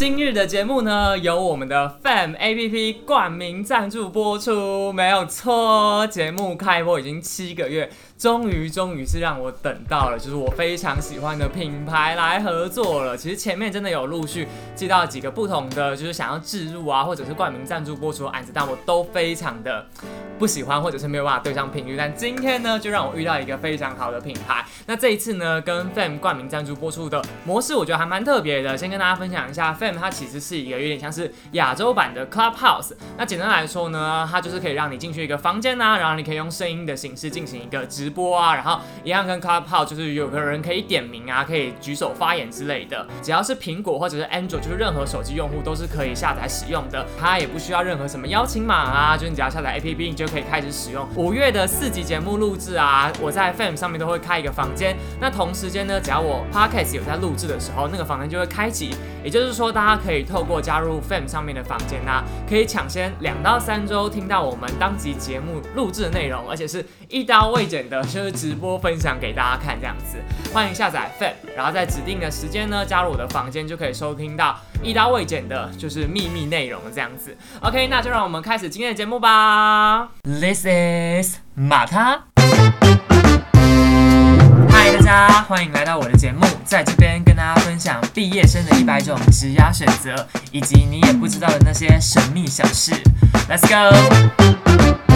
今日的节目呢，由我们的 Fam A P P 冠名赞助播出，没有错。节目开播已经七个月，终于终于是让我等到了，就是我非常喜欢的品牌来合作了。其实前面真的有陆续接到几个不同的，就是想要置入啊，或者是冠名赞助播出的案子，但我都非常的不喜欢，或者是没有办法对上频率。但今天呢，就让我遇到一个非常好的品牌。那这一次呢，跟 Fam 冠名赞助播出的模式，我觉得还蛮特别的。先跟大家分享一下。Fam 它其实是一个有点像是亚洲版的 Clubhouse。那简单来说呢，它就是可以让你进去一个房间啊，然后你可以用声音的形式进行一个直播啊，然后一样跟 Clubhouse 就是有个人可以点名啊，可以举手发言之类的。只要是苹果或者是 Android，就是任何手机用户都是可以下载使用的。它也不需要任何什么邀请码啊，就是你只要下载 APP，你就可以开始使用。五月的四集节目录制啊，我在 Fam 上面都会开一个房间。那同时间呢，只要我 Podcast 有在录制的时候，那个房间就会开启。也就是说，大家可以透过加入 Fam 上面的房间呐，可以抢先两到三周听到我们当集节目录制的内容，而且是一刀未剪的，就是直播分享给大家看这样子。欢迎下载 Fam，然后在指定的时间呢加入我的房间，就可以收听到一刀未剪的，就是秘密内容这样子。OK，那就让我们开始今天的节目吧。This is 马他。嗨，大家欢迎来到我的节目，在这边跟大家分享毕业生的一百种职涯选择，以及你也不知道的那些神秘小事。Let's go！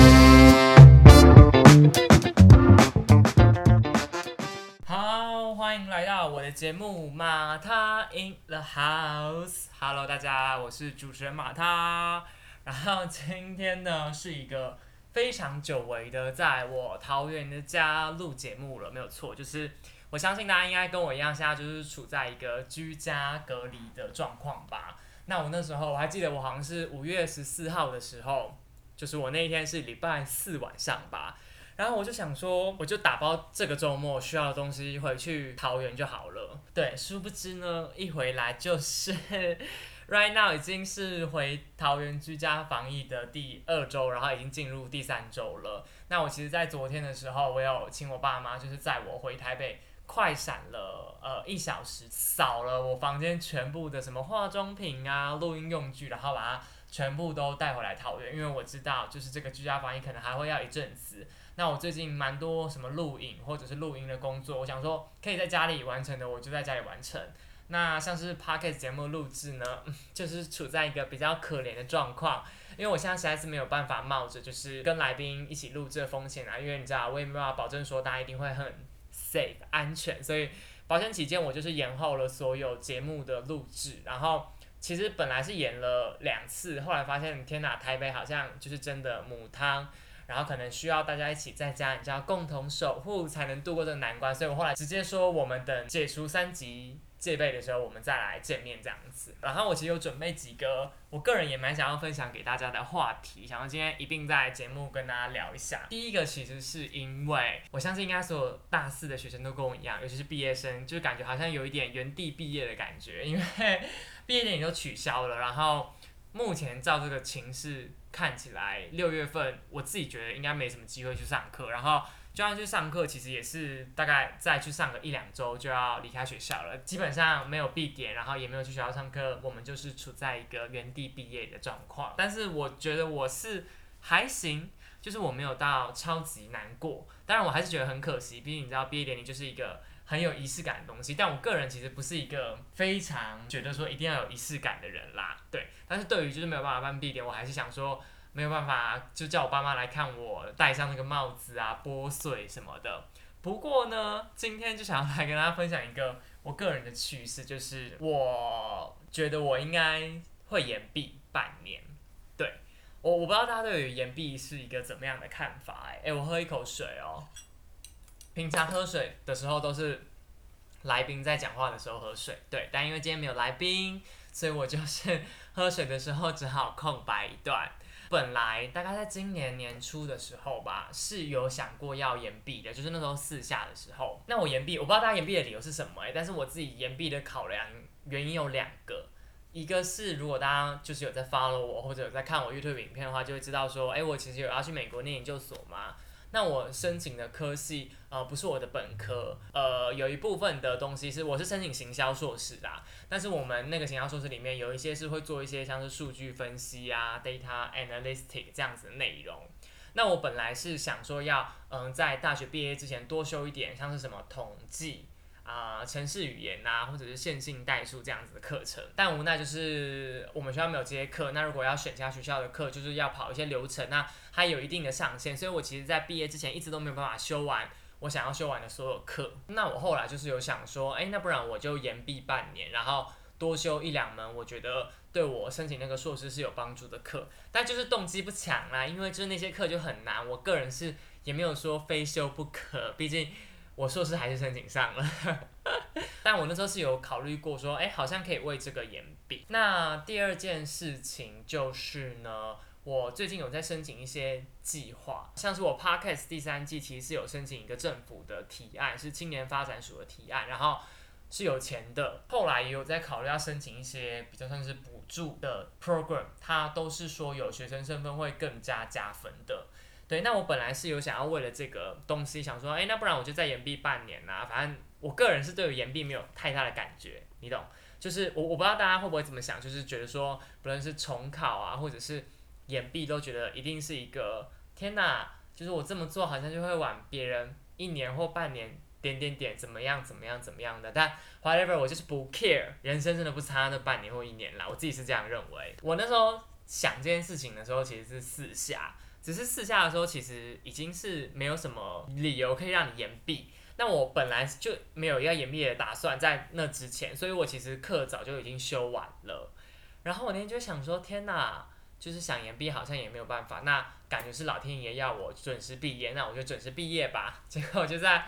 节目马他 in the house。Hello，大家，我是主持人马他。然后今天呢是一个非常久违的，在我桃园的家录节目了，没有错，就是我相信大家应该跟我一样，现在就是处在一个居家隔离的状况吧。那我那时候我还记得，我好像是五月十四号的时候，就是我那一天是礼拜四晚上吧。然后我就想说，我就打包这个周末需要的东西回去桃园就好了。对，殊不知呢，一回来就是 right now 已经是回桃园居家防疫的第二周，然后已经进入第三周了。那我其实，在昨天的时候，我有请我爸妈，就是载我回台北，快闪了呃一小时，扫了我房间全部的什么化妆品啊、录音用具，然后把它全部都带回来桃园，因为我知道就是这个居家防疫可能还会要一阵子。那我最近蛮多什么录影或者是录音的工作，我想说可以在家里完成的，我就在家里完成。那像是 podcast 节目录制呢，就是处在一个比较可怜的状况，因为我现在实在是没有办法冒着就是跟来宾一起录制的风险啊，因为你知道我也没有办法保证说大家一定会很 safe 安全，所以保险起见，我就是延后了所有节目的录制。然后其实本来是演了两次，后来发现天哪，台北好像就是真的母汤。然后可能需要大家一起在家，你知道共同守护才能度过这个难关，所以我后来直接说，我们等解除三级戒备的时候，我们再来见面这样子。然后我其实有准备几个，我个人也蛮想要分享给大家的话题，想要今天一并在节目跟大家聊一下。第一个其实是因为我相信应该所有大四的学生都跟我一样，尤其是毕业生，就感觉好像有一点原地毕业的感觉，因为 毕业典礼都取消了，然后目前照这个情势。看起来六月份，我自己觉得应该没什么机会去上课，然后就算去上课，其实也是大概再去上个一两周就要离开学校了，基本上没有毕点，然后也没有去学校上课，我们就是处在一个原地毕业的状况。但是我觉得我是还行，就是我没有到超级难过，当然我还是觉得很可惜，毕竟你知道毕业典礼就是一个。很有仪式感的东西，但我个人其实不是一个非常觉得说一定要有仪式感的人啦，对。但是对于就是没有办法办闭点，我还是想说没有办法就叫我爸妈来看我戴上那个帽子啊，拨穗什么的。不过呢，今天就想要来跟大家分享一个我个人的趣事，就是我觉得我应该会延毕半年。对我我不知道大家对于延毕是一个怎么样的看法？哎，哎，我喝一口水哦。平常喝水的时候都是来宾在讲话的时候喝水，对。但因为今天没有来宾，所以我就是喝水的时候只好空白一段。本来大概在今年年初的时候吧，是有想过要延毕的，就是那时候四下的时候。那我延毕，我不知道大家延毕的理由是什么哎，但是我自己延毕的考量原因有两个，一个是如果大家就是有在 follow 我或者有在看我 YouTube 影片的话，就会知道说，哎，我其实有要去美国念研究所嘛。那我申请的科系呃不是我的本科，呃有一部分的东西是我是申请行销硕士啦，但是我们那个行销硕士里面有一些是会做一些像是数据分析啊，data analytic 这样子的内容。那我本来是想说要嗯在大学毕业之前多修一点像是什么统计。啊，城市语言呐，或者是线性代数这样子的课程，但无奈就是我们学校没有这些课。那如果要选其他学校的课，就是要跑一些流程，那它有一定的上限。所以我其实，在毕业之前一直都没有办法修完我想要修完的所有课。那我后来就是有想说，哎，那不然我就延毕半年，然后多修一两门，我觉得对我申请那个硕士是有帮助的课。但就是动机不强啦，因为就是那些课就很难，我个人是也没有说非修不可，毕竟。我硕士还是申请上了，但我那时候是有考虑过说，哎，好像可以为这个延毕。那第二件事情就是呢，我最近有在申请一些计划，像是我 Podcast 第三季其实是有申请一个政府的提案，是青年发展署的提案，然后是有钱的。后来也有在考虑要申请一些比较算是补助的 program，它都是说有学生身份会更加加分的。对，那我本来是有想要为了这个东西想说，哎，那不然我就再延毕半年呐。反正我个人是对于延毕没有太大的感觉，你懂？就是我我不知道大家会不会怎么想，就是觉得说，不论是重考啊，或者是延毕，都觉得一定是一个天哪，就是我这么做好像就会晚别人一年或半年点点点怎么样怎么样怎么样的。但 whatever，我就是不 care，人生真的不差那半年或一年啦，我自己是这样认为。我那时候想这件事情的时候，其实是四下。只是试下的时候，其实已经是没有什么理由可以让你延毕。那我本来就没有要延毕的打算，在那之前，所以我其实课早就已经修完了。然后我那天就想说，天哪，就是想延毕，好像也没有办法。那感觉是老天爷要我准时毕业，那我就准时毕业吧。结果就在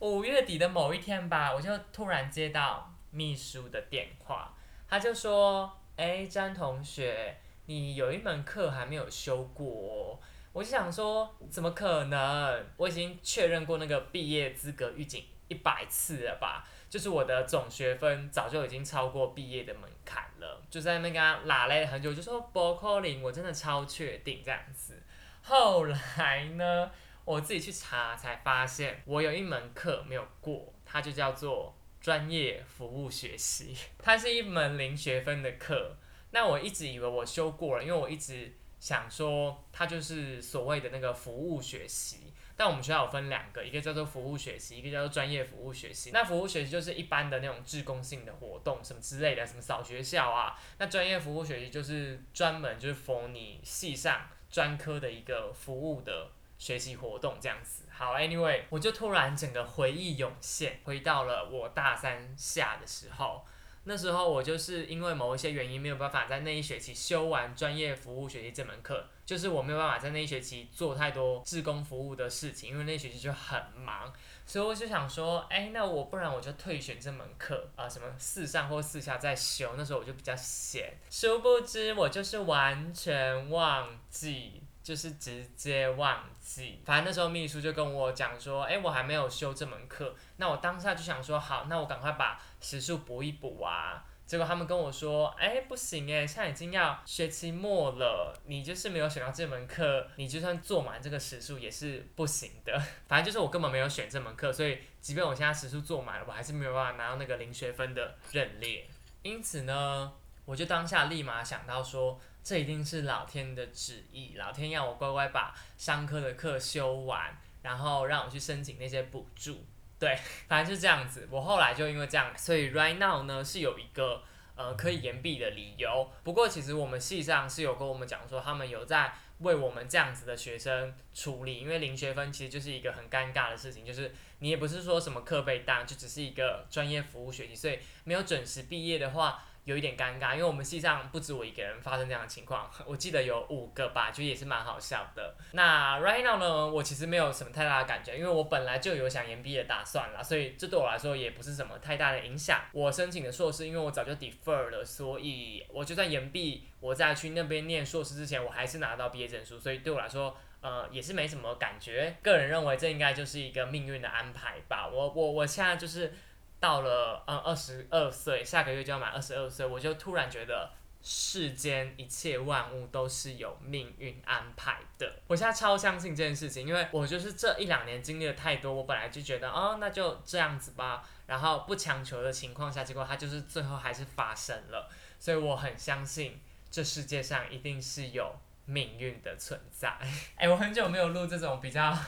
五月底的某一天吧，我就突然接到秘书的电话，他就说：“哎，詹同学，你有一门课还没有修过。”我就想说，怎么可能？我已经确认过那个毕业资格预警一百次了吧？就是我的总学分早就已经超过毕业的门槛了。就在那边跟他拉了很久，就说不可能，我真的超确定这样子。后来呢，我自己去查才发现，我有一门课没有过，它就叫做专业服务学习，它是一门零学分的课。那我一直以为我修过了，因为我一直。想说，它就是所谓的那个服务学习，但我们学校有分两个，一个叫做服务学习，一个叫做专业服务学习。那服务学习就是一般的那种志工性的活动，什么之类的，什么扫学校啊。那专业服务学习就是专门就是服你系上专科的一个服务的学习活动这样子。好，Anyway，我就突然整个回忆涌现，回到了我大三下的时候。那时候我就是因为某一些原因没有办法在那一学期修完专业服务学习这门课，就是我没有办法在那一学期做太多志工服务的事情，因为那一学期就很忙，所以我就想说，哎，那我不然我就退选这门课啊，什么四上或四下再修。那时候我就比较闲，殊不知我就是完全忘记。就是直接忘记，反正那时候秘书就跟我讲说，哎，我还没有修这门课，那我当下就想说，好，那我赶快把时数补一补啊。结果他们跟我说，哎，不行哎，现在已经要学期末了，你就是没有选到这门课，你就算做满这个时数也是不行的。反正就是我根本没有选这门课，所以即便我现在时数做满了，我还是没有办法拿到那个零学分的认列。因此呢，我就当下立马想到说。这一定是老天的旨意，老天要我乖乖把商科的课修完，然后让我去申请那些补助。对，反正是这样子。我后来就因为这样，所以 right now 呢是有一个呃可以延毕的理由。不过其实我们系上是有跟我们讲说，他们有在为我们这样子的学生处理，因为零学分其实就是一个很尴尬的事情，就是你也不是说什么课被当，就只是一个专业服务学习，所以没有准时毕业的话。有一点尴尬，因为我们系上不止我一个人发生这样的情况，我记得有五个吧，就也是蛮好笑的。那 right now 呢，我其实没有什么太大的感觉，因为我本来就有想延毕的打算了，所以这对我来说也不是什么太大的影响。我申请的硕士，因为我早就 defer 了，所以我就算延毕，我在去那边念硕士之前，我还是拿到毕业证书，所以对我来说，呃，也是没什么感觉。个人认为这应该就是一个命运的安排吧。我我我现在就是。到了嗯二十二岁，下个月就要满二十二岁，我就突然觉得世间一切万物都是有命运安排的。我现在超相信这件事情，因为我就是这一两年经历了太多，我本来就觉得哦，那就这样子吧，然后不强求的情况下，结果它就是最后还是发生了，所以我很相信这世界上一定是有命运的存在。哎，我很久没有录这种比较。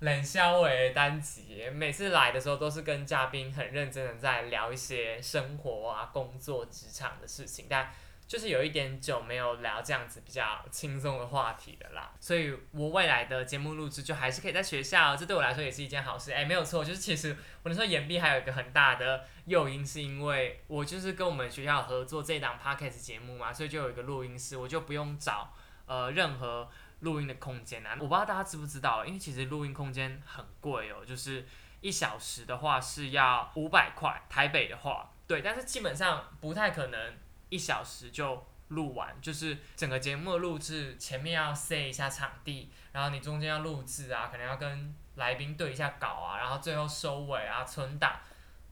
冷笑话的单集，每次来的时候都是跟嘉宾很认真的在聊一些生活啊、工作、职场的事情，但就是有一点久没有聊这样子比较轻松的话题的啦。所以我未来的节目录制就还是可以在学校，这对我来说也是一件好事。哎，没有错，就是其实我那时候延毕还有一个很大的诱因，是因为我就是跟我们学校合作这档 podcast 节目嘛，所以就有一个录音室，我就不用找呃任何。录音的空间啊，我不知道大家知不知道，因为其实录音空间很贵哦，就是一小时的话是要五百块，台北的话，对，但是基本上不太可能一小时就录完，就是整个节目的录制前面要塞一下场地，然后你中间要录制啊，可能要跟来宾对一下稿啊，然后最后收尾啊，存档，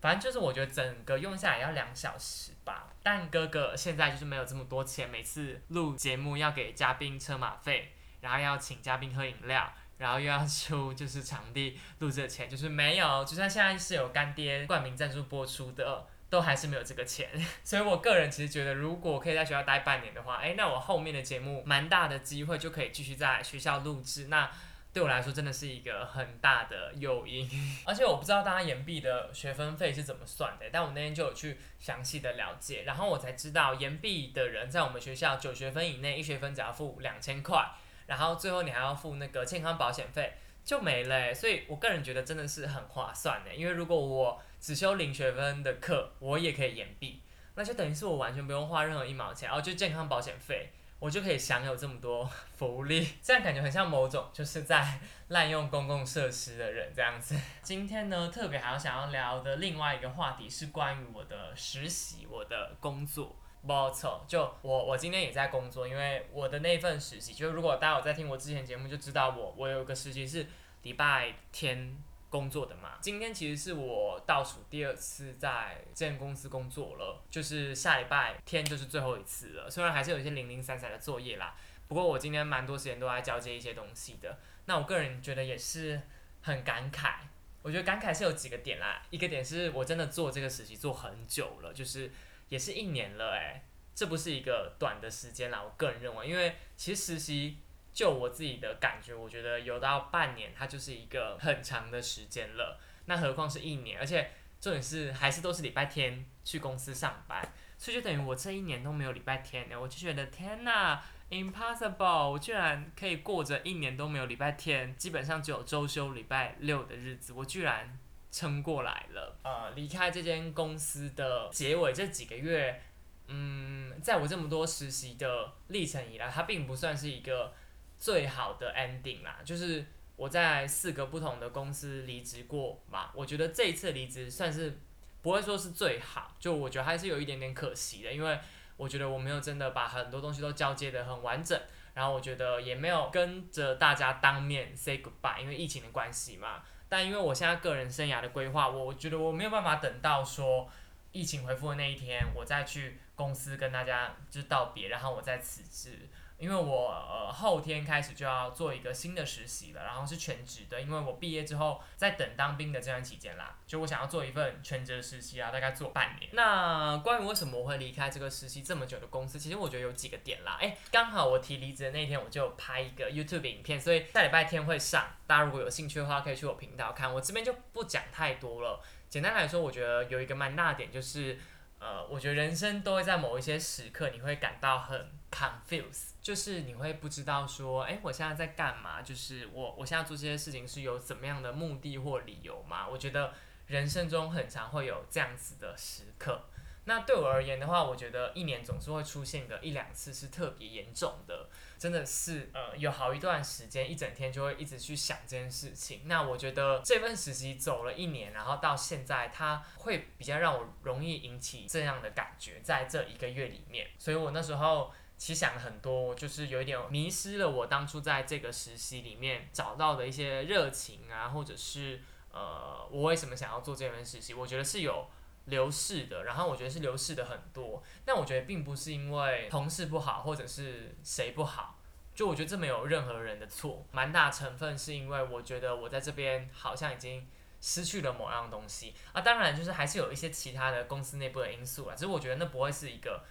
反正就是我觉得整个用下来要两小时吧。但哥哥现在就是没有这么多钱，每次录节目要给嘉宾车马费。然后要请嘉宾喝饮料，然后又要出就是场地录制的钱，就是没有，就算现在是有干爹冠名赞助播出的，都还是没有这个钱。所以我个人其实觉得，如果可以在学校待半年的话，哎，那我后面的节目蛮大的机会就可以继续在学校录制。那对我来说真的是一个很大的诱因。而且我不知道大家延毕的学分费是怎么算的，但我那天就有去详细的了解，然后我才知道延毕的人在我们学校九学分以内，一学分只要付两千块。然后最后你还要付那个健康保险费，就没了。所以我个人觉得真的是很划算的，因为如果我只修零学分的课，我也可以延毕，那就等于是我完全不用花任何一毛钱，然后就健康保险费，我就可以享有这么多 福利。这样感觉很像某种就是在滥用公共设施的人这样子。今天呢，特别还要想要聊的另外一个话题是关于我的实习，我的工作。没错，就我我今天也在工作，因为我的那份实习，就如果大家有在听我之前节目，就知道我我有个实习是礼拜天工作的嘛。今天其实是我倒数第二次在这间公司工作了，就是下礼拜天就是最后一次了。虽然还是有一些零零散散的作业啦，不过我今天蛮多时间都在交接一些东西的。那我个人觉得也是很感慨，我觉得感慨是有几个点啦，一个点是我真的做这个实习做很久了，就是。也是一年了哎，这不是一个短的时间啦。我个人认为，因为其实实习就我自己的感觉，我觉得有到半年，它就是一个很长的时间了。那何况是一年，而且重点是还是都是礼拜天去公司上班，所以就等于我这一年都没有礼拜天呢。我就觉得天哪，impossible！我居然可以过着一年都没有礼拜天，基本上只有周休礼拜六的日子，我居然。撑过来了，呃，离开这间公司的结尾这几个月，嗯，在我这么多实习的历程以来，它并不算是一个最好的 ending 啦。就是我在四个不同的公司离职过嘛，我觉得这一次离职算是不会说是最好，就我觉得还是有一点点可惜的，因为我觉得我没有真的把很多东西都交接的很完整，然后我觉得也没有跟着大家当面 say goodbye，因为疫情的关系嘛。但因为我现在个人生涯的规划，我觉得我没有办法等到说疫情恢复的那一天，我再去公司跟大家就道别，然后我再辞职。因为我呃后天开始就要做一个新的实习了，然后是全职的，因为我毕业之后在等当兵的这段期间啦，就我想要做一份全职实习啊，大概做半年。那关于为什么我会离开这个实习这么久的公司，其实我觉得有几个点啦。诶，刚好我提离职的那天，我就拍一个 YouTube 影片，所以下礼拜天会上，大家如果有兴趣的话，可以去我频道看。我这边就不讲太多了。简单来说，我觉得有一个蛮大点就是。呃，我觉得人生都会在某一些时刻，你会感到很 confuse 就是你会不知道说，哎，我现在在干嘛？就是我我现在做这些事情是有怎么样的目的或理由吗？我觉得人生中很常会有这样子的时刻。那对我而言的话，我觉得一年总是会出现个一两次是特别严重的，真的是呃有好一段时间一整天就会一直去想这件事情。那我觉得这份实习走了一年，然后到现在，它会比较让我容易引起这样的感觉，在这一个月里面。所以我那时候其实想了很多，就是有一点迷失了我当初在这个实习里面找到的一些热情啊，或者是呃我为什么想要做这份实习，我觉得是有。流逝的，然后我觉得是流逝的很多，但我觉得并不是因为同事不好或者是谁不好，就我觉得这没有任何人的错，蛮大成分是因为我觉得我在这边好像已经失去了某样东西啊，当然就是还是有一些其他的公司内部的因素啦，只是我觉得那不会是一个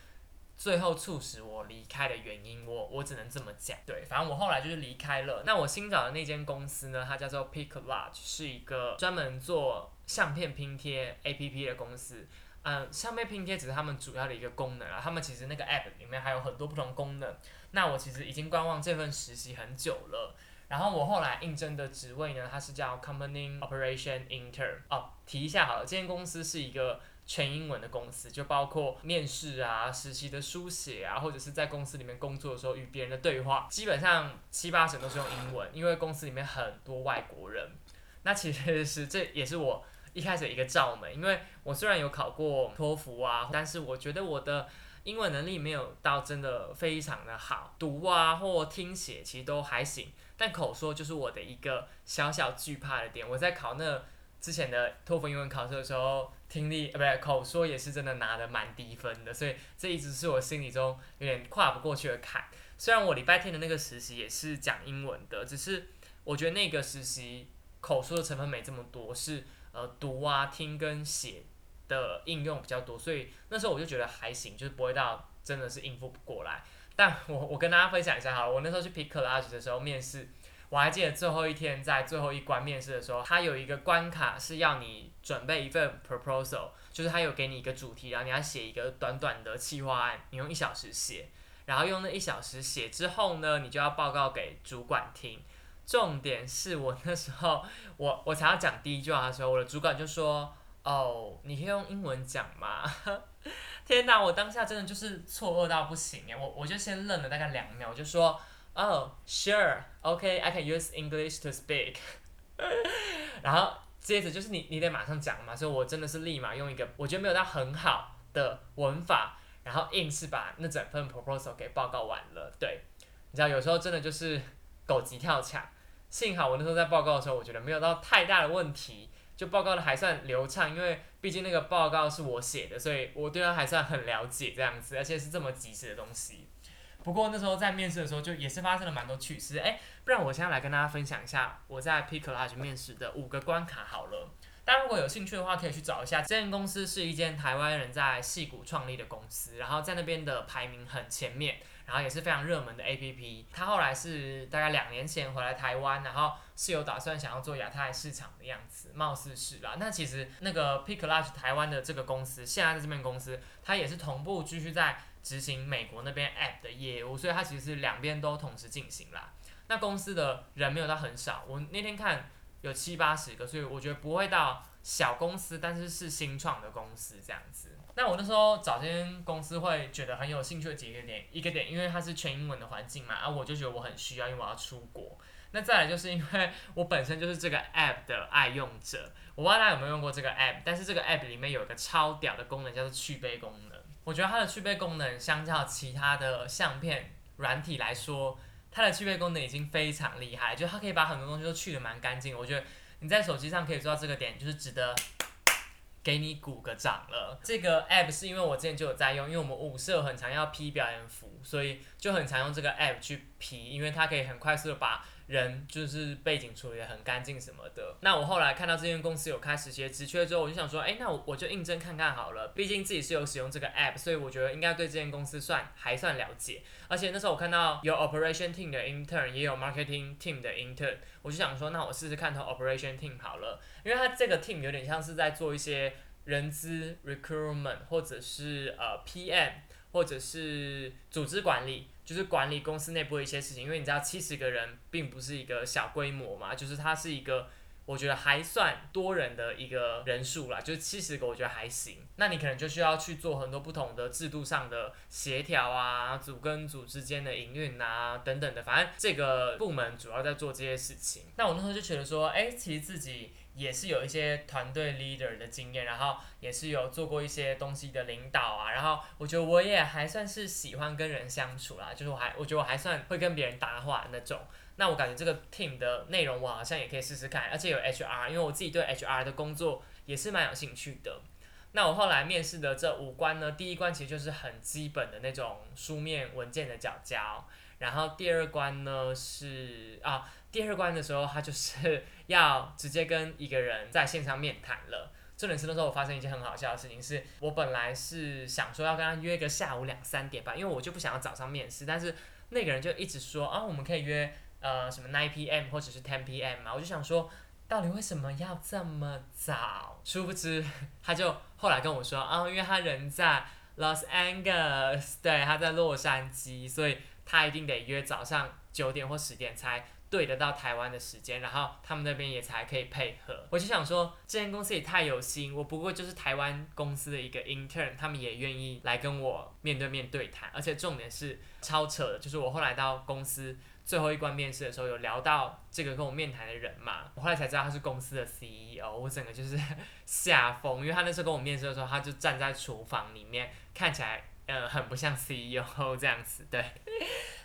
最后促使我离开的原因，我我只能这么讲，对，反正我后来就是离开了，那我新找的那间公司呢，它叫做 Pick Large，是一个专门做。相片拼贴 A P P 的公司，嗯，相片拼贴只是他们主要的一个功能啊。他们其实那个 App 里面还有很多不同功能。那我其实已经观望这份实习很久了。然后我后来应征的职位呢，它是叫 Company Operation Intern。哦，提一下好了，这间公司是一个全英文的公司，就包括面试啊、实习的书写啊，或者是在公司里面工作的时候与别人的对话，基本上七八成都是用英文，因为公司里面很多外国人。那其实是这也是我。一开始一个罩门，因为我虽然有考过托福啊，但是我觉得我的英文能力没有到真的非常的好，读啊或听写其实都还行，但口说就是我的一个小小惧怕的点。我在考那之前的托福英文考试的时候，听力呃不对，口说也是真的拿的蛮低分的，所以这一直是我心里中有点跨不过去的坎。虽然我礼拜天的那个实习也是讲英文的，只是我觉得那个实习口说的成分没这么多，是。呃，读啊、听跟写的应用比较多，所以那时候我就觉得还行，就是不会到真的是应付不过来。但我我跟大家分享一下哈，我那时候去 Pick Class 的时候面试，我还记得最后一天在最后一关面试的时候，他有一个关卡是要你准备一份 proposal，就是他有给你一个主题，然后你要写一个短短的企划案，你用一小时写，然后用那一小时写之后呢，你就要报告给主管听。重点是我那时候，我我才要讲第一句话的时候，我的主管就说：“哦，你可以用英文讲吗？” 天哪，我当下真的就是错愕到不行诶！我我就先愣了大概两秒，我就说：“哦，Sure，OK，I can use English to speak。”然后接着就是你你得马上讲嘛，所以我真的是立马用一个我觉得没有到很好的文法，然后硬是把那整份 proposal 给报告完了。对，你知道有时候真的就是狗急跳墙。幸好我那时候在报告的时候，我觉得没有到太大的问题，就报告的还算流畅，因为毕竟那个报告是我写的，所以我对它还算很了解这样子，而且是这么及时的东西。不过那时候在面试的时候，就也是发生了蛮多趣事，哎，不然我现在来跟大家分享一下我在 Pick Large 面试的五个关卡好了。大家如果有兴趣的话，可以去找一下，这间公司是一间台湾人在戏谷创立的公司，然后在那边的排名很前面。然后也是非常热门的 A P P，他后来是大概两年前回来台湾，然后是有打算想要做亚太市场的样子，貌似是吧。那其实那个 Pick Large 台湾的这个公司，现在的这边公司，它也是同步继续在执行美国那边 App 的业务，所以它其实是两边都同时进行啦。那公司的人没有到很少，我那天看有七八十个，所以我觉得不会到小公司，但是是新创的公司这样子。那我那时候找这间公司会觉得很有兴趣的几个点，一个点，因为它是全英文的环境嘛，啊，我就觉得我很需要，因为我要出国。那再来就是因为我本身就是这个 app 的爱用者，我不知道大家有没有用过这个 app，但是这个 app 里面有一个超屌的功能，叫做去背功能。我觉得它的去背功能相较其他的相片软体来说，它的去背功能已经非常厉害，就它可以把很多东西都去的蛮干净。我觉得你在手机上可以做到这个点，就是值得。给你鼓个掌了。这个 app 是因为我之前就有在用，因为我们舞社很常要 P 表演服，所以就很常用这个 app 去 P，因为它可以很快速的把人就是背景处理的很干净什么的。那我后来看到这间公司有开实习职缺之后，我就想说，哎，那我我就应征看看好了。毕竟自己是有使用这个 app，所以我觉得应该对这间公司算还算了解。而且那时候我看到有 operation team 的 intern，也有 marketing team 的 intern，我就想说，那我试试看投 operation team 好了，因为它这个 team 有点像是在做一些人资 recruitment，或者是呃 PM，或者是组织管理。就是管理公司内部的一些事情，因为你知道七十个人并不是一个小规模嘛，就是它是一个我觉得还算多人的一个人数啦，就是七十个我觉得还行。那你可能就需要去做很多不同的制度上的协调啊，组跟组之间的营运啊等等的，反正这个部门主要在做这些事情。那我那时候就觉得说，哎，其实自己。也是有一些团队 leader 的经验，然后也是有做过一些东西的领导啊，然后我觉得我也还算是喜欢跟人相处啦，就是我还我觉得我还算会跟别人搭话那种。那我感觉这个 team 的内容我好像也可以试试看，而且有 HR，因为我自己对 HR 的工作也是蛮有兴趣的。那我后来面试的这五关呢，第一关其实就是很基本的那种书面文件的缴交，然后第二关呢是啊，第二关的时候他就是要直接跟一个人在线上面谈了。重点是那时候我发生一件很好笑的事情，是我本来是想说要跟他约个下午两三点吧，因为我就不想要早上面试，但是那个人就一直说啊，我们可以约呃什么 nine p.m. 或者是 ten p.m. 嘛，我就想说到底为什么要这么早？殊不知他就后来跟我说啊，因为他人在 Los Angeles，对，他在洛杉矶，所以他一定得约早上九点或十点才。对得到台湾的时间，然后他们那边也才可以配合。我就想说，这间公司也太有心，我不过就是台湾公司的一个 intern，他们也愿意来跟我面对面对谈。而且重点是超扯的，就是我后来到公司最后一关面试的时候，有聊到这个跟我面谈的人嘛，我后来才知道他是公司的 CEO，我整个就是吓疯，因为他那时候跟我面试的时候，他就站在厨房里面，看起来呃很不像 CEO 这样子，对。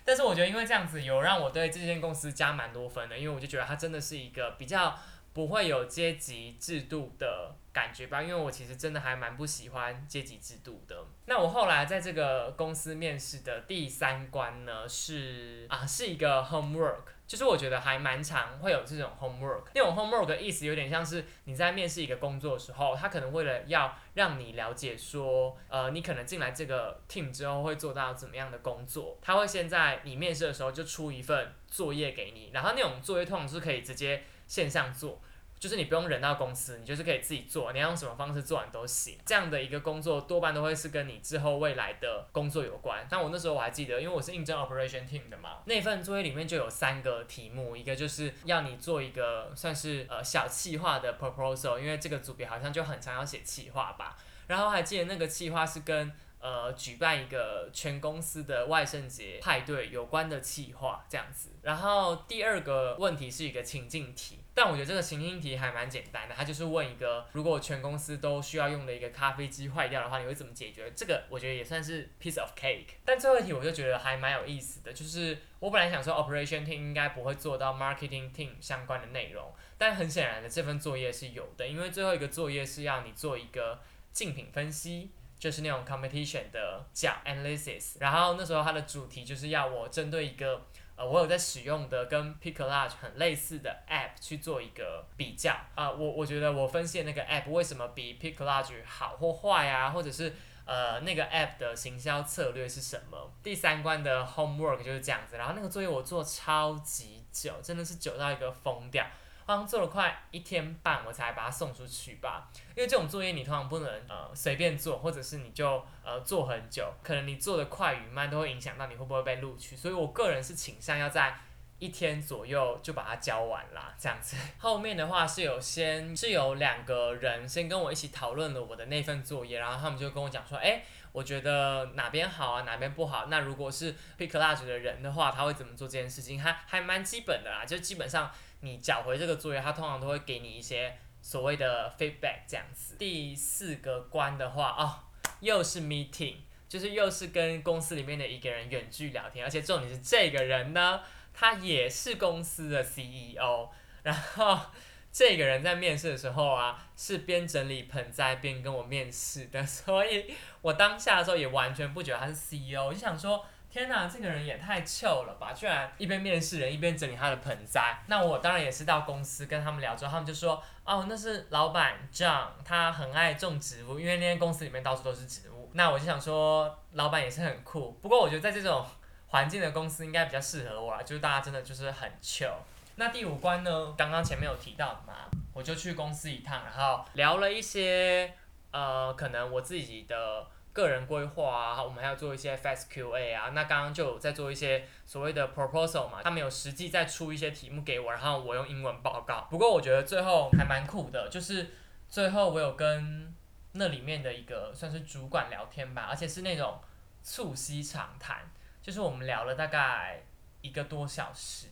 但是我觉得，因为这样子有让我对这间公司加蛮多分的，因为我就觉得它真的是一个比较不会有阶级制度的感觉吧。因为我其实真的还蛮不喜欢阶级制度的。那我后来在这个公司面试的第三关呢，是啊，是一个 homework。就是我觉得还蛮常会有这种 homework，那种 homework 的意思有点像是你在面试一个工作的时候，他可能为了要让你了解说，呃，你可能进来这个 team 之后会做到怎么样的工作，他会先在你面试的时候就出一份作业给你，然后那种作业通常是可以直接线上做。就是你不用人到公司，你就是可以自己做，你要用什么方式做完都行。这样的一个工作多半都会是跟你之后未来的工作有关。但我那时候我还记得，因为我是应征 operation team 的嘛，那份作业里面就有三个题目，一个就是要你做一个算是呃小企划的 proposal，因为这个组别好像就很常要写企划吧。然后还记得那个企划是跟呃举办一个全公司的万圣节派对有关的企划这样子。然后第二个问题是一个情境题。但我觉得这个情境题还蛮简单的，它就是问一个，如果全公司都需要用的一个咖啡机坏掉的话，你会怎么解决？这个我觉得也算是 piece of cake。但最后一题我就觉得还蛮有意思的，就是我本来想说 operation team 应该不会做到 marketing team 相关的内容，但很显然的这份作业是有的，因为最后一个作业是要你做一个竞品分析，就是那种 competition 的叫 analysis，然后那时候它的主题就是要我针对一个。呃，我有在使用的跟 Picklage 很类似的 App 去做一个比较啊，我我觉得我分析的那个 App 为什么比 Picklage 好或坏啊，或者是呃那个 App 的行销策略是什么？第三关的 Homework 就是这样子，然后那个作业我做超级久，真的是久到一个疯掉。好像做了快一天半，我才把它送出去吧。因为这种作业你通常不能呃随便做，或者是你就呃做很久，可能你做的快与慢都会影响到你会不会被录取。所以我个人是倾向要在一天左右就把它交完啦，这样子。后面的话是有先是有两个人先跟我一起讨论了我的那份作业，然后他们就跟我讲说，哎，我觉得哪边好啊，哪边不好。那如果是 pick large 的人的话，他会怎么做这件事情？还还蛮基本的啦，就基本上。你缴回这个作业，他通常都会给你一些所谓的 feedback 这样子。第四个关的话，哦，又是 meeting，就是又是跟公司里面的一个人远距聊天，而且重点是这个人呢，他也是公司的 CEO。然后 这个人在面试的时候啊，是边整理盆栽边跟我面试的，所以我当下的时候也完全不觉得他是 CEO，我就想说。天哪，这个人也太糗了吧！居然一边面试人一边整理他的盆栽。那我当然也是到公司跟他们聊之后，他们就说：“哦，那是老板 John，他很爱种植物，因为那间公司里面到处都是植物。”那我就想说，老板也是很酷。不过我觉得在这种环境的公司应该比较适合我啦，就是大家真的就是很糗。那第五关呢？刚刚前面有提到嘛，我就去公司一趟，然后聊了一些呃，可能我自己的。个人规划啊，我们还要做一些 fast QA 啊。那刚刚就有在做一些所谓的 proposal 嘛，他们有实际在出一些题目给我，然后我用英文报告。不过我觉得最后还蛮酷的，就是最后我有跟那里面的一个算是主管聊天吧，而且是那种促膝长谈，就是我们聊了大概一个多小时。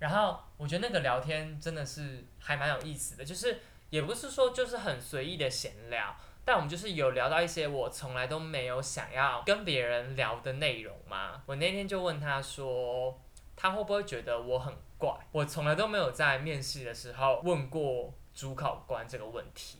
然后我觉得那个聊天真的是还蛮有意思的，就是也不是说就是很随意的闲聊。但我们就是有聊到一些我从来都没有想要跟别人聊的内容嘛。我那天就问他说，他会不会觉得我很怪？我从来都没有在面试的时候问过主考官这个问题。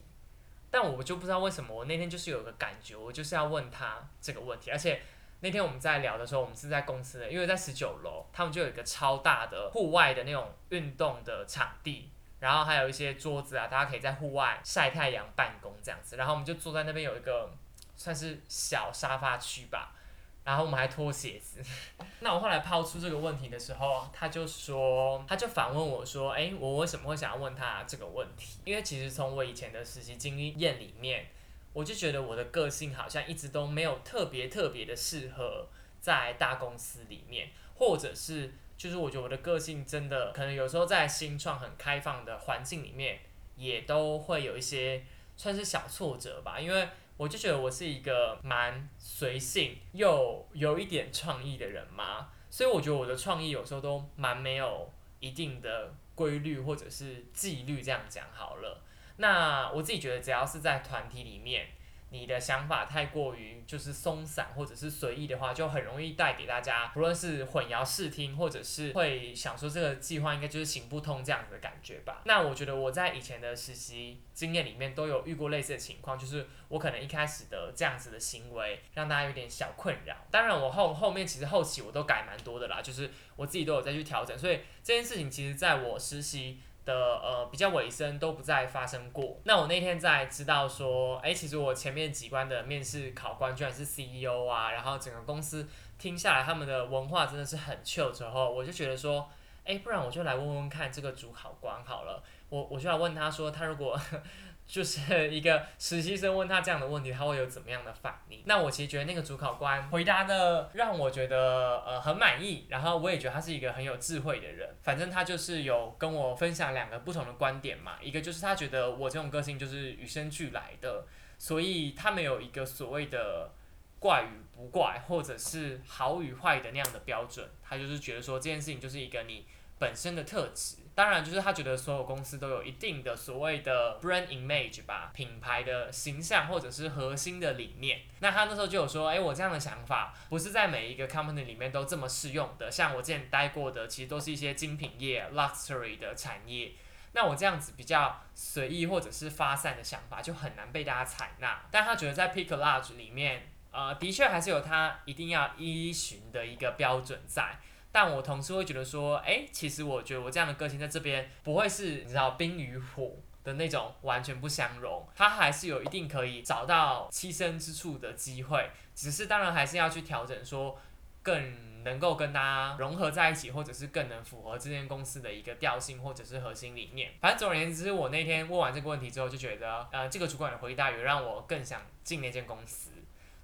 但我就不知道为什么，我那天就是有个感觉，我就是要问他这个问题，而且那天我们在聊的时候，我们是在公司的，因为在十九楼，他们就有一个超大的户外的那种运动的场地，然后还有一些桌子啊，大家可以在户外晒太阳办公这样子，然后我们就坐在那边有一个算是小沙发区吧。然后我们还脱鞋子。那我后来抛出这个问题的时候，他就说，他就反问我说：“哎，我为什么会想要问他这个问题？因为其实从我以前的实习经验里面，我就觉得我的个性好像一直都没有特别特别的适合在大公司里面，或者是就是我觉得我的个性真的可能有时候在新创很开放的环境里面，也都会有一些算是小挫折吧，因为。”我就觉得我是一个蛮随性又有一点创意的人嘛，所以我觉得我的创意有时候都蛮没有一定的规律或者是纪律，这样讲好了。那我自己觉得，只要是在团体里面。你的想法太过于就是松散或者是随意的话，就很容易带给大家，不论是混淆视听，或者是会想说这个计划应该就是行不通这样子的感觉吧。那我觉得我在以前的实习经验里面都有遇过类似的情况，就是我可能一开始的这样子的行为让大家有点小困扰。当然我后后面其实后期我都改蛮多的啦，就是我自己都有再去调整。所以这件事情其实在我实习。的呃比较尾声都不再发生过。那我那天在知道说，哎，其实我前面几关的面试考官居然是 CEO 啊，然后整个公司听下来他们的文化真的是很 chill 之后，我就觉得说，哎，不然我就来问问看这个主考官好了。我我就要问他说，他如果。就是一个实习生问他这样的问题，他会有怎么样的反应？那我其实觉得那个主考官回答的让我觉得呃很满意，然后我也觉得他是一个很有智慧的人。反正他就是有跟我分享两个不同的观点嘛，一个就是他觉得我这种个性就是与生俱来的，所以他没有一个所谓的怪与不怪，或者是好与坏的那样的标准，他就是觉得说这件事情就是一个你本身的特质。当然，就是他觉得所有公司都有一定的所谓的 brand image 吧，品牌的形象或者是核心的理念。那他那时候就有说，哎，我这样的想法不是在每一个 company 里面都这么适用的。像我之前待过的，其实都是一些精品业 luxury 的产业。那我这样子比较随意或者是发散的想法，就很难被大家采纳。但他觉得在 pick large 里面，呃，的确还是有他一定要依循的一个标准在。但我同事会觉得说，哎，其实我觉得我这样的个性在这边不会是你知道冰与火的那种完全不相容，他还是有一定可以找到栖身之处的机会，只是当然还是要去调整，说更能够跟大家融合在一起，或者是更能符合这间公司的一个调性或者是核心理念。反正总而言之，我那天问完这个问题之后，就觉得，呃，这个主管的回答也让我更想进那间公司。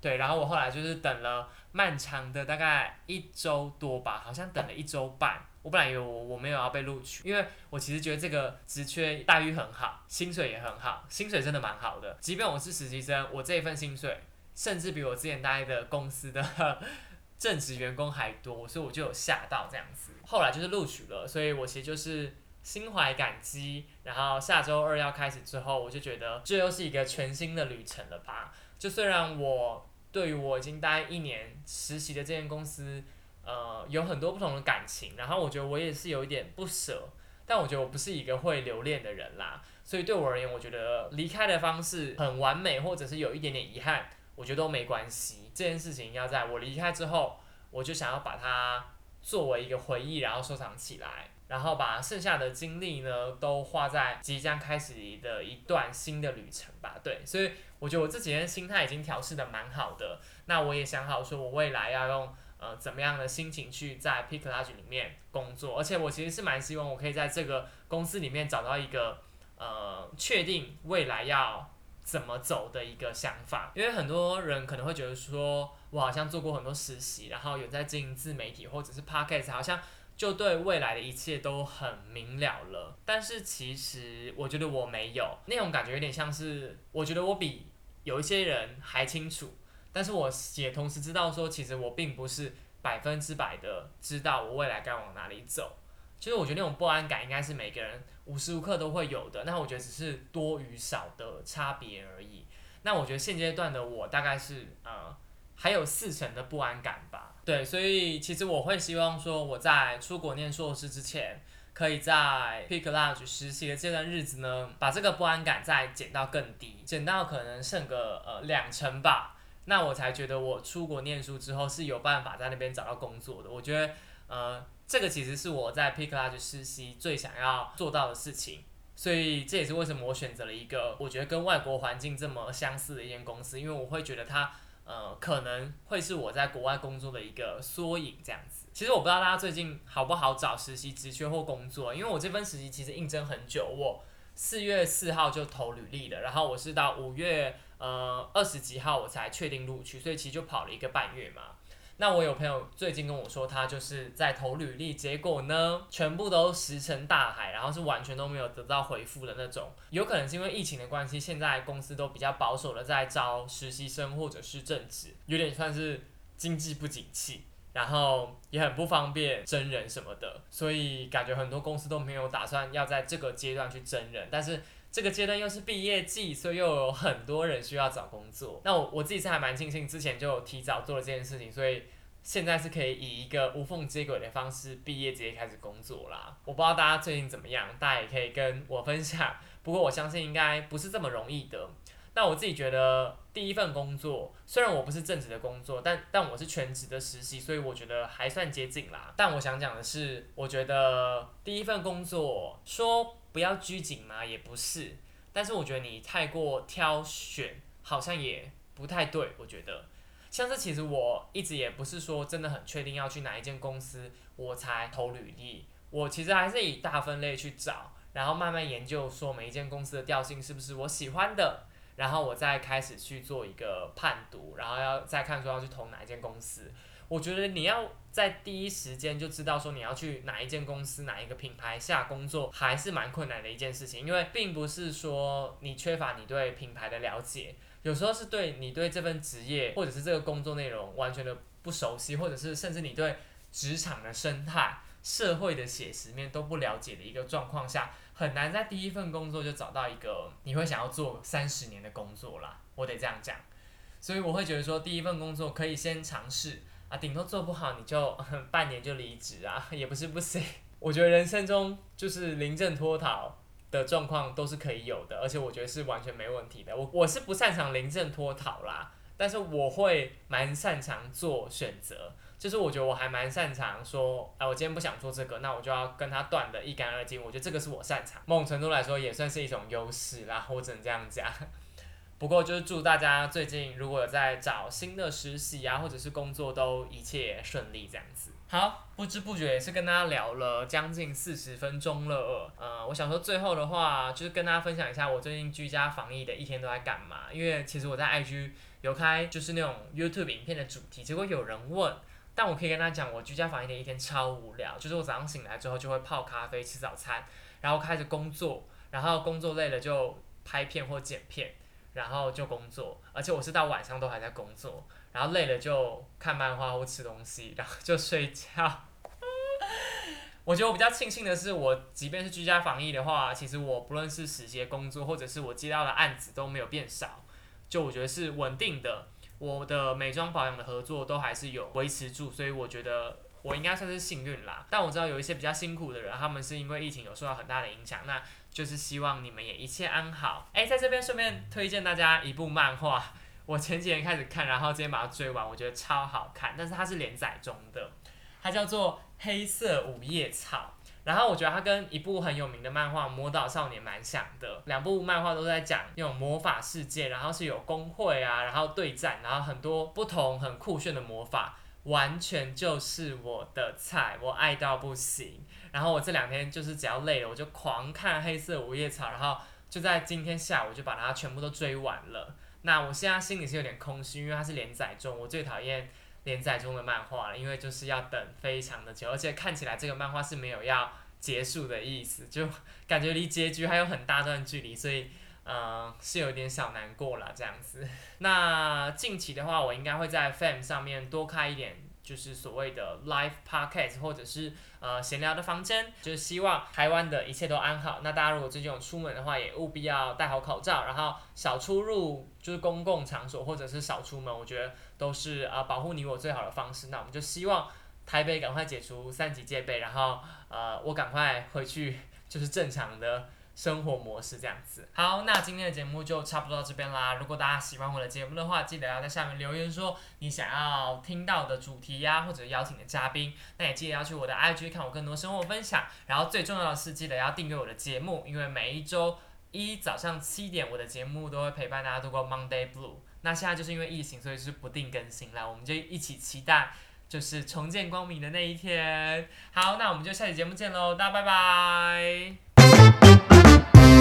对，然后我后来就是等了漫长的大概一周多吧，好像等了一周半。我本来以为我我没有要被录取，因为我其实觉得这个职缺待遇很好，薪水也很好，薪水真的蛮好的。即便我是实习生，我这一份薪水甚至比我之前待的公司的 正职员工还多，所以我就有吓到这样子。后来就是录取了，所以我其实就是心怀感激。然后下周二要开始之后，我就觉得这又是一个全新的旅程了吧。就虽然我。对于我已经待一年实习的这间公司，呃，有很多不同的感情，然后我觉得我也是有一点不舍，但我觉得我不是一个会留恋的人啦，所以对我而言，我觉得离开的方式很完美，或者是有一点点遗憾，我觉得都没关系。这件事情要在我离开之后，我就想要把它作为一个回忆，然后收藏起来。然后把剩下的精力呢，都花在即将开始的一段新的旅程吧。对，所以我觉得我这几天心态已经调试的蛮好的。那我也想好说，我未来要用呃怎么样的心情去在 p i c k Large 里面工作。而且我其实是蛮希望我可以在这个公司里面找到一个呃确定未来要怎么走的一个想法。因为很多人可能会觉得说，我好像做过很多实习，然后有在经营自媒体或者是 podcast，好像。就对未来的一切都很明了了，但是其实我觉得我没有那种感觉，有点像是我觉得我比有一些人还清楚，但是我也同时知道说，其实我并不是百分之百的知道我未来该往哪里走。其实我觉得那种不安感应该是每个人无时无刻都会有的，那我觉得只是多与少的差别而已。那我觉得现阶段的我大概是呃还有四成的不安感吧。对，所以其实我会希望说，我在出国念硕士之前，可以在 Pick Lodge 实习的这段日子呢，把这个不安感再减到更低，减到可能剩个呃两成吧。那我才觉得我出国念书之后是有办法在那边找到工作的。我觉得呃这个其实是我在 Pick Lodge 实习最想要做到的事情。所以这也是为什么我选择了一个我觉得跟外国环境这么相似的一间公司，因为我会觉得它呃可能会是我在国外工作的一个缩影这样子。其实我不知道大家最近好不好找实习职缺或工作，因为我这份实习其实应征很久，我四月四号就投履历了，然后我是到五月呃二十几号我才确定录取，所以其实就跑了一个半月嘛。那我有朋友最近跟我说，他就是在投履历，结果呢，全部都石沉大海，然后是完全都没有得到回复的那种。有可能是因为疫情的关系，现在公司都比较保守的在招实习生或者是正职，有点算是经济不景气，然后也很不方便真人什么的，所以感觉很多公司都没有打算要在这个阶段去真人，但是。这个阶段又是毕业季，所以又有很多人需要找工作。那我我自己是还蛮庆幸，之前就提早做了这件事情，所以现在是可以以一个无缝接轨的方式毕业直接开始工作啦。我不知道大家最近怎么样，大家也可以跟我分享。不过我相信应该不是这么容易的。那我自己觉得第一份工作，虽然我不是正职的工作，但但我是全职的实习，所以我觉得还算接近啦。但我想讲的是，我觉得第一份工作说。不要拘谨吗？也不是，但是我觉得你太过挑选，好像也不太对。我觉得，像是其实我一直也不是说真的很确定要去哪一间公司，我才投履历。我其实还是以大分类去找，然后慢慢研究说每一间公司的调性是不是我喜欢的，然后我再开始去做一个判读，然后要再看说要去投哪一间公司。我觉得你要在第一时间就知道说你要去哪一间公司、哪一个品牌下工作，还是蛮困难的一件事情。因为并不是说你缺乏你对品牌的了解，有时候是对你对这份职业或者是这个工作内容完全的不熟悉，或者是甚至你对职场的生态、社会的写实面都不了解的一个状况下，很难在第一份工作就找到一个你会想要做三十年的工作啦。我得这样讲，所以我会觉得说第一份工作可以先尝试。啊，顶多做不好你就 半年就离职啊，也不是不行。我觉得人生中就是临阵脱逃的状况都是可以有的，而且我觉得是完全没问题的。我我是不擅长临阵脱逃啦，但是我会蛮擅长做选择，就是我觉得我还蛮擅长说，哎，我今天不想做这个，那我就要跟他断的一干二净。我觉得这个是我擅长，某种程度来说也算是一种优势啦，我只能这样讲。不过就是祝大家最近如果有在找新的实习啊，或者是工作都一切顺利这样子。好，不知不觉也是跟大家聊了将近四十分钟了。呃，我想说最后的话就是跟大家分享一下我最近居家防疫的一天都在干嘛。因为其实我在 IG 有开就是那种 YouTube 影片的主题，结果有人问，但我可以跟他讲，我居家防疫的一天超无聊，就是我早上醒来之后就会泡咖啡吃早餐，然后开始工作，然后工作累了就拍片或剪片。然后就工作，而且我是到晚上都还在工作，然后累了就看漫画或吃东西，然后就睡觉。我觉得我比较庆幸的是，我即便是居家防疫的话，其实我不论是实习工作，或者是我接到的案子都没有变少，就我觉得是稳定的。我的美妆保养的合作都还是有维持住，所以我觉得我应该算是幸运啦。但我知道有一些比较辛苦的人，他们是因为疫情有受到很大的影响，那。就是希望你们也一切安好。哎，在这边顺便推荐大家一部漫画，我前几天开始看，然后今天把它追完，我觉得超好看。但是它是连载中的，它叫做《黑色五叶草》。然后我觉得它跟一部很有名的漫画《魔导少年》蛮像的，两部漫画都在讲那种魔法世界，然后是有工会啊，然后对战，然后很多不同很酷炫的魔法，完全就是我的菜，我爱到不行。然后我这两天就是只要累了，我就狂看《黑色五叶草》，然后就在今天下午就把它全部都追完了。那我现在心里是有点空虚，因为它是连载中，我最讨厌连载中的漫画了，因为就是要等非常的久，而且看起来这个漫画是没有要结束的意思，就感觉离结局还有很大段距离，所以嗯是有点小难过了这样子。那近期的话，我应该会在 Fam 上面多开一点。就是所谓的 live podcast，或者是呃闲聊的房间，就是希望台湾的一切都安好。那大家如果最近有出门的话，也务必要戴好口罩，然后少出入就是公共场所，或者是少出门，我觉得都是啊保护你我最好的方式。那我们就希望台北赶快解除三级戒备，然后呃，我赶快回去就是正常的生活模式这样子。好，那今天的节目就差不多到这边啦。如果大家喜欢我的节目的话，记得要在下面留言说你想要听到的主题呀，或者邀请的嘉宾。那也记得要去我的 IG 看我更多生活分享。然后最重要的是，记得要订阅我的节目，因为每一周一早上七点，我的节目都会陪伴大家度过 Monday Blue。那现在就是因为疫情，所以是不定更新了。我们就一起期待。就是重见光明的那一天。好，那我们就下期节目见喽，大家拜拜。Bye.